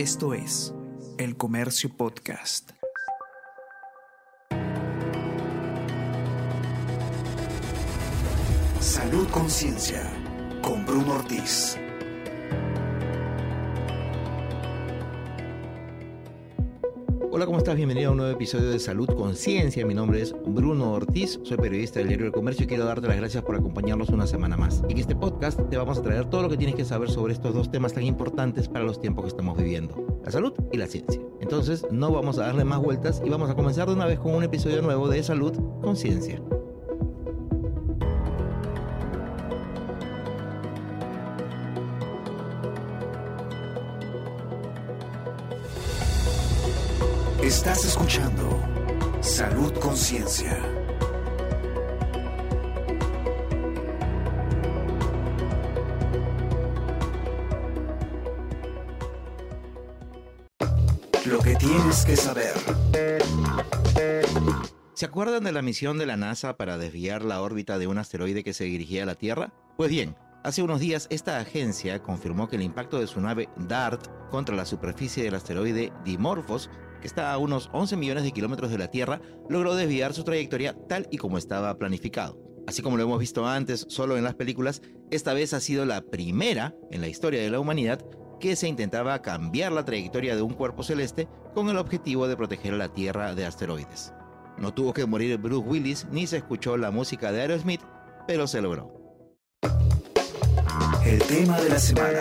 Esto es El Comercio Podcast. Salud Conciencia con Bruno Ortiz. Hola, ¿cómo estás? Bienvenido a un nuevo episodio de Salud Conciencia. Mi nombre es Bruno Ortiz, soy periodista del diario El Comercio y quiero darte las gracias por acompañarnos una semana más. En este podcast te vamos a traer todo lo que tienes que saber sobre estos dos temas tan importantes para los tiempos que estamos viviendo, la salud y la ciencia. Entonces, no vamos a darle más vueltas y vamos a comenzar de una vez con un episodio nuevo de Salud Conciencia. Estás escuchando Salud Conciencia. Lo que tienes que saber. ¿Se acuerdan de la misión de la NASA para desviar la órbita de un asteroide que se dirigía a la Tierra? Pues bien, hace unos días esta agencia confirmó que el impacto de su nave DART contra la superficie del asteroide Dimorphos que está a unos 11 millones de kilómetros de la Tierra, logró desviar su trayectoria tal y como estaba planificado. Así como lo hemos visto antes solo en las películas, esta vez ha sido la primera en la historia de la humanidad que se intentaba cambiar la trayectoria de un cuerpo celeste con el objetivo de proteger a la Tierra de asteroides. No tuvo que morir Bruce Willis ni se escuchó la música de Aerosmith, pero se logró. El tema de la semana.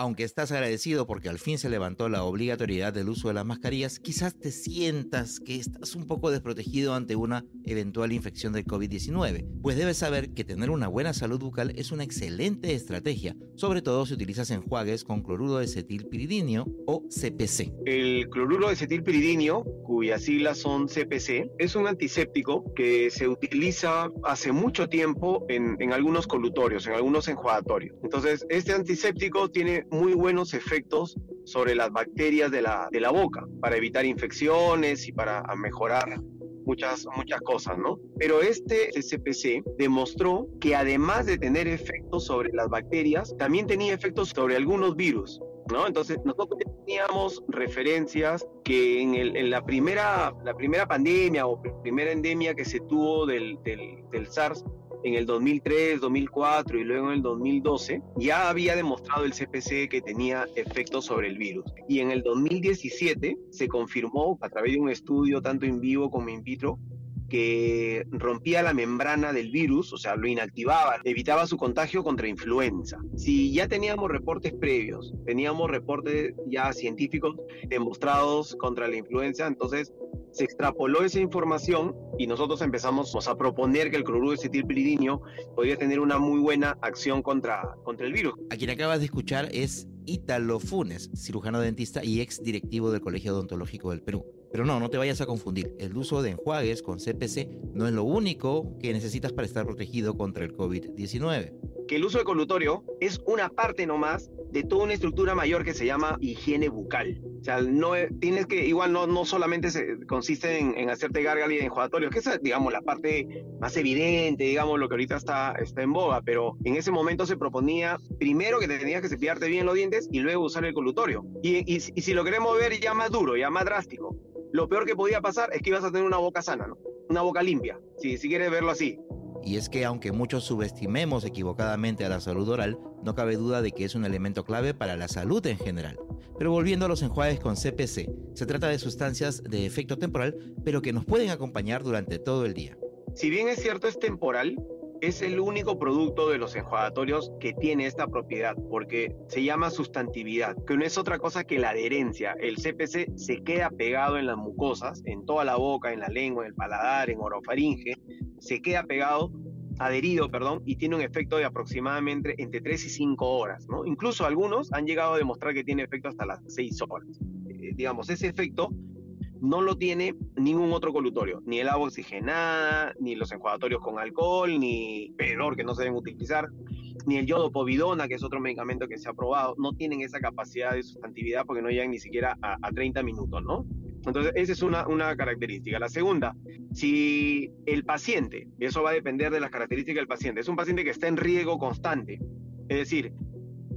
Aunque estás agradecido porque al fin se levantó la obligatoriedad del uso de las mascarillas, quizás te sientas que estás un poco desprotegido ante una eventual infección del COVID-19, pues debes saber que tener una buena salud bucal es una excelente estrategia, sobre todo si utilizas enjuagues con cloruro de cetilpiridinio o CPC. El cloruro de cetilpiridinio, cuyas siglas son CPC, es un antiséptico que se utiliza hace mucho tiempo en, en algunos colutorios, en algunos enjuagatorios. Entonces, este antiséptico tiene muy buenos efectos sobre las bacterias de la, de la boca, para evitar infecciones y para mejorar muchas, muchas cosas, ¿no? Pero este CPC demostró que además de tener efectos sobre las bacterias, también tenía efectos sobre algunos virus. ¿No? Entonces nosotros teníamos referencias que en, el, en, la, primera, la primera pandemia o primera endemia que se tuvo del, del, del SARS, en el 2003, 2004 y luego en el 2012, ya había demostrado el CPC que tenía efectos sobre el virus. Y en el 2017 se confirmó a través de un estudio tanto in vivo como in vitro que rompía la membrana del virus, o sea, lo inactivaba, evitaba su contagio contra influenza. Si ya teníamos reportes previos, teníamos reportes ya científicos demostrados contra la influenza, entonces se extrapoló esa información y nosotros empezamos a proponer que el cloruro de cetilpiridinio podía tener una muy buena acción contra, contra el virus. A quien acabas de escuchar es Ítalo Funes, cirujano dentista y ex directivo del Colegio Odontológico del Perú. Pero no, no te vayas a confundir. El uso de enjuagues con CPC no es lo único que necesitas para estar protegido contra el COVID-19. Que el uso de colutorio es una parte nomás de toda una estructura mayor que se llama higiene bucal. O sea, no tienes que, igual no, no solamente se, consiste en, en hacerte gárgala y enjuagatorio, que es, digamos, la parte más evidente, digamos, lo que ahorita está, está en boga, pero en ese momento se proponía primero que te tenías que cepillarte bien los dientes y luego usar el colutorio. Y, y, si lo queremos ver ya más duro, ya más drástico, lo peor que podía pasar es que ibas a tener una boca sana. Una boca limpia, si, si quieres verlo así. Y es que aunque muchos subestimemos equivocadamente a la salud oral, no cabe duda de que es un elemento clave para la salud en general. Pero volviendo a los enjuagues con CPC, se trata de sustancias de efecto temporal, pero que nos pueden acompañar durante todo el día. Si bien es cierto es temporal, es el único producto de los enjuagatorios que tiene esta propiedad, porque se llama sustantividad, que no es otra cosa que la adherencia. El CPC se queda pegado en las mucosas, en toda la boca, en la lengua, en el paladar, en orofaringe, se queda pegado, adherido, perdón, y tiene un efecto de aproximadamente entre 3 y 5 horas, ¿no? Incluso algunos han llegado a demostrar que tiene efecto hasta las 6 horas. Eh, digamos, ese efecto no lo tiene ningún otro colutorio, ni el agua oxigenada, ni los enjuagatorios con alcohol, ni peor que no se deben utilizar, ni el yodo povidona, que es otro medicamento que se ha probado, no tienen esa capacidad de sustantividad porque no llegan ni siquiera a, a 30 minutos, ¿no? Entonces, esa es una, una, característica. La segunda, si el paciente, y eso va a depender de las características del paciente, es un paciente que está en riesgo constante, es decir,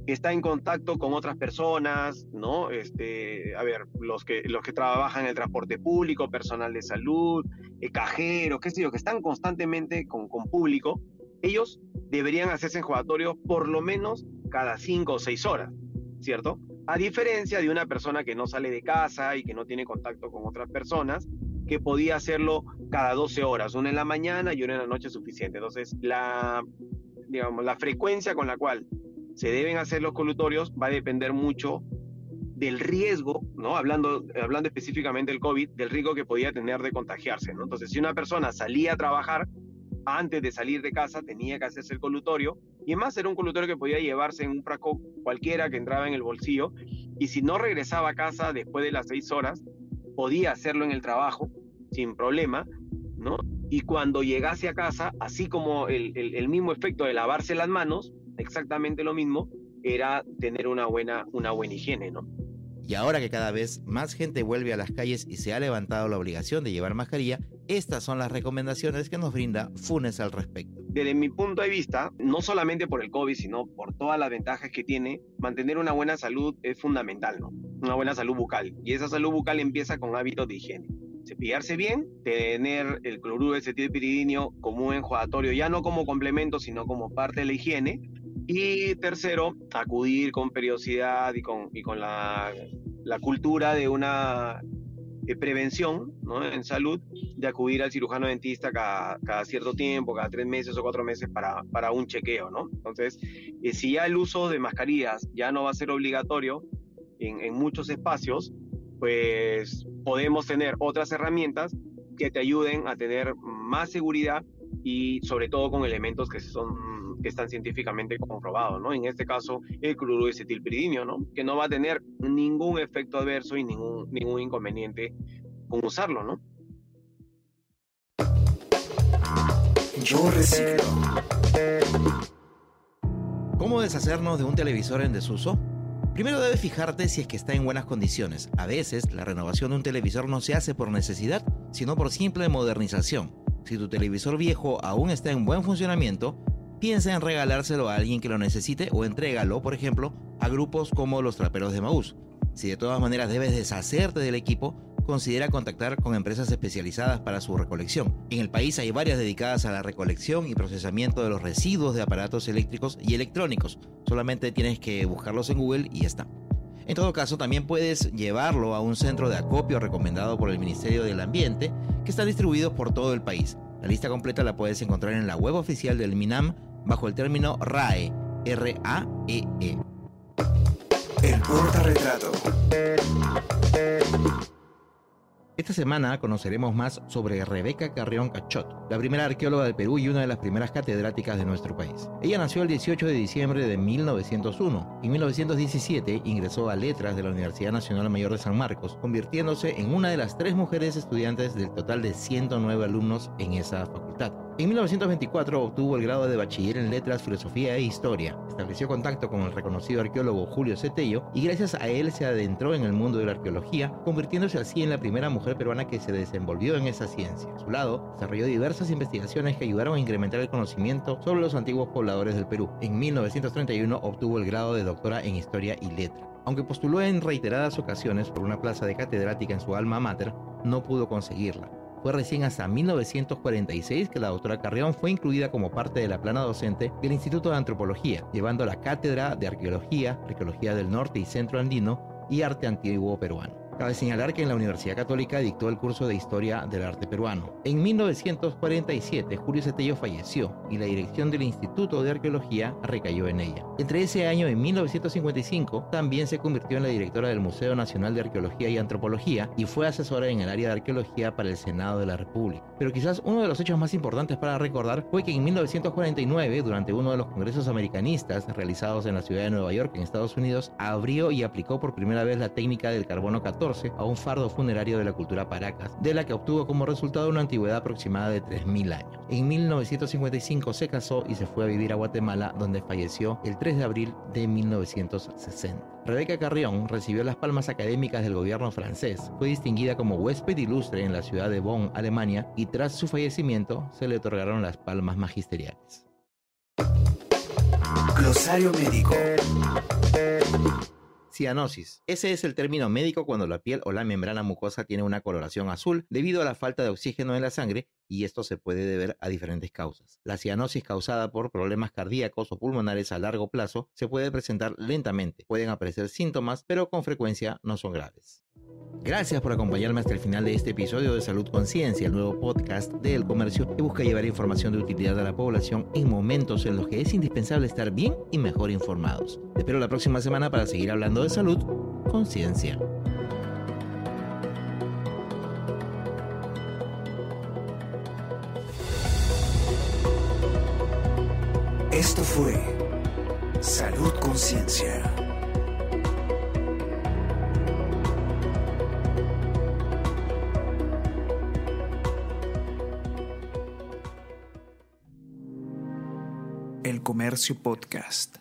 está en contacto con otras personas, ¿no? Este, a ver, los que, los que trabajan en el transporte público, personal de salud, eh, cajeros, qué sé yo, que están constantemente con, con público, ellos deberían hacerse enjuagatorios por lo menos cada cinco o seis horas, ¿cierto? A diferencia de una persona que no sale de casa y que no tiene contacto con otras personas, que podía hacerlo cada 12 horas, una en la mañana y una en la noche suficiente. Entonces, la, digamos, la frecuencia con la cual se deben hacer los colutorios va a depender mucho del riesgo, ¿no? Hablando, hablando específicamente del COVID, del riesgo que podía tener de contagiarse, ¿no? Entonces, si una persona salía a trabajar, antes de salir de casa tenía que hacerse el colutorio, y además era un colutorio que podía llevarse en un frasco cualquiera que entraba en el bolsillo, y si no regresaba a casa después de las seis horas, podía hacerlo en el trabajo sin problema, ¿no? Y cuando llegase a casa, así como el, el mismo efecto de lavarse las manos, exactamente lo mismo, era tener una buena, una buena higiene, ¿no? Y ahora que cada vez más gente vuelve a las calles y se ha levantado la obligación de llevar mascarilla, estas son las recomendaciones que nos brinda Funes al respecto. Desde mi punto de vista, no solamente por el COVID, sino por todas las ventajas que tiene, mantener una buena salud es fundamental, ¿no? Una buena salud bucal. Y esa salud bucal empieza con hábitos de higiene cepillarse bien, tener el cloruro de cetilpiridinio como un enjuagatorio, ya no como complemento, sino como parte de la higiene, y tercero, acudir con periodicidad y con, y con la, la cultura de una prevención ¿no? en salud, de acudir al cirujano dentista cada, cada, cierto tiempo, cada tres meses o cuatro meses para, para un chequeo. ¿no? Entonces, eh, si ya el uso de mascarillas ya no va a ser obligatorio en, en muchos espacios, pues podemos tener otras herramientas que te ayuden a tener más seguridad y sobre todo con elementos que son que están científicamente comprobados, ¿no? En este caso, el cloruro de ¿no? Que no va a tener ningún efecto adverso y ningún, ningún inconveniente con usarlo, ¿no? Yo reciclo. ¿Cómo deshacernos de un televisor en desuso? Primero debes fijarte si es que está en buenas condiciones. A veces, la renovación de un televisor no se hace por necesidad, sino por simple modernización. Si tu televisor viejo aún está en buen funcionamiento, piensa en regalárselo a alguien que lo necesite o entrégalo, por ejemplo, a grupos como los traperos de Maús. Si de todas maneras debes deshacerte del equipo, considera contactar con empresas especializadas para su recolección. En el país hay varias dedicadas a la recolección y procesamiento de los residuos de aparatos eléctricos y electrónicos. Solamente tienes que buscarlos en Google y ya está. En todo caso, también puedes llevarlo a un centro de acopio recomendado por el Ministerio del Ambiente, que está distribuido por todo el país. La lista completa la puedes encontrar en la web oficial del MINAM bajo el término RAE, R-A-E-E. -E. El portarretrato. Esta semana conoceremos más sobre Rebeca Carrión Cachot, la primera arqueóloga del Perú y una de las primeras catedráticas de nuestro país. Ella nació el 18 de diciembre de 1901. En 1917 ingresó a Letras de la Universidad Nacional Mayor de San Marcos, convirtiéndose en una de las tres mujeres estudiantes del total de 109 alumnos en esa facultad. En 1924 obtuvo el grado de bachiller en Letras, Filosofía e Historia. Estableció contacto con el reconocido arqueólogo Julio Cetello y gracias a él se adentró en el mundo de la arqueología, convirtiéndose así en la primera mujer peruana que se desenvolvió en esa ciencia. A su lado, desarrolló diversas investigaciones que ayudaron a incrementar el conocimiento sobre los antiguos pobladores del Perú. En 1931 obtuvo el grado de doctora en Historia y Letras. Aunque postuló en reiteradas ocasiones por una plaza de catedrática en su alma mater, no pudo conseguirla. Fue recién hasta 1946 que la doctora Carrión fue incluida como parte de la plana docente del Instituto de Antropología, llevando la cátedra de Arqueología, Arqueología del Norte y Centro Andino y Arte Antiguo Peruano. Cabe señalar que en la Universidad Católica dictó el curso de Historia del Arte Peruano. En 1947, Julio Cetello falleció y la dirección del Instituto de Arqueología recayó en ella. Entre ese año y 1955, también se convirtió en la directora del Museo Nacional de Arqueología y Antropología y fue asesora en el área de arqueología para el Senado de la República. Pero quizás uno de los hechos más importantes para recordar fue que en 1949, durante uno de los congresos americanistas realizados en la ciudad de Nueva York, en Estados Unidos, abrió y aplicó por primera vez la técnica del carbono 14 a un fardo funerario de la cultura Paracas, de la que obtuvo como resultado una antigüedad aproximada de 3.000 años. En 1955 se casó y se fue a vivir a Guatemala, donde falleció el 3 de abril de 1960. Rebeca Carrión recibió las palmas académicas del gobierno francés, fue distinguida como huésped ilustre en la ciudad de Bonn, Alemania, y tras su fallecimiento se le otorgaron las palmas magisteriales. Médico. Cianosis. Ese es el término médico cuando la piel o la membrana mucosa tiene una coloración azul debido a la falta de oxígeno en la sangre y esto se puede deber a diferentes causas. La cianosis causada por problemas cardíacos o pulmonares a largo plazo se puede presentar lentamente. Pueden aparecer síntomas, pero con frecuencia no son graves. Gracias por acompañarme hasta el final de este episodio de Salud Conciencia, el nuevo podcast del comercio que busca llevar información de utilidad a la población en momentos en los que es indispensable estar bien y mejor informados. Te espero la próxima semana para seguir hablando de salud conciencia. Esto fue Salud Conciencia. Comercio Podcast.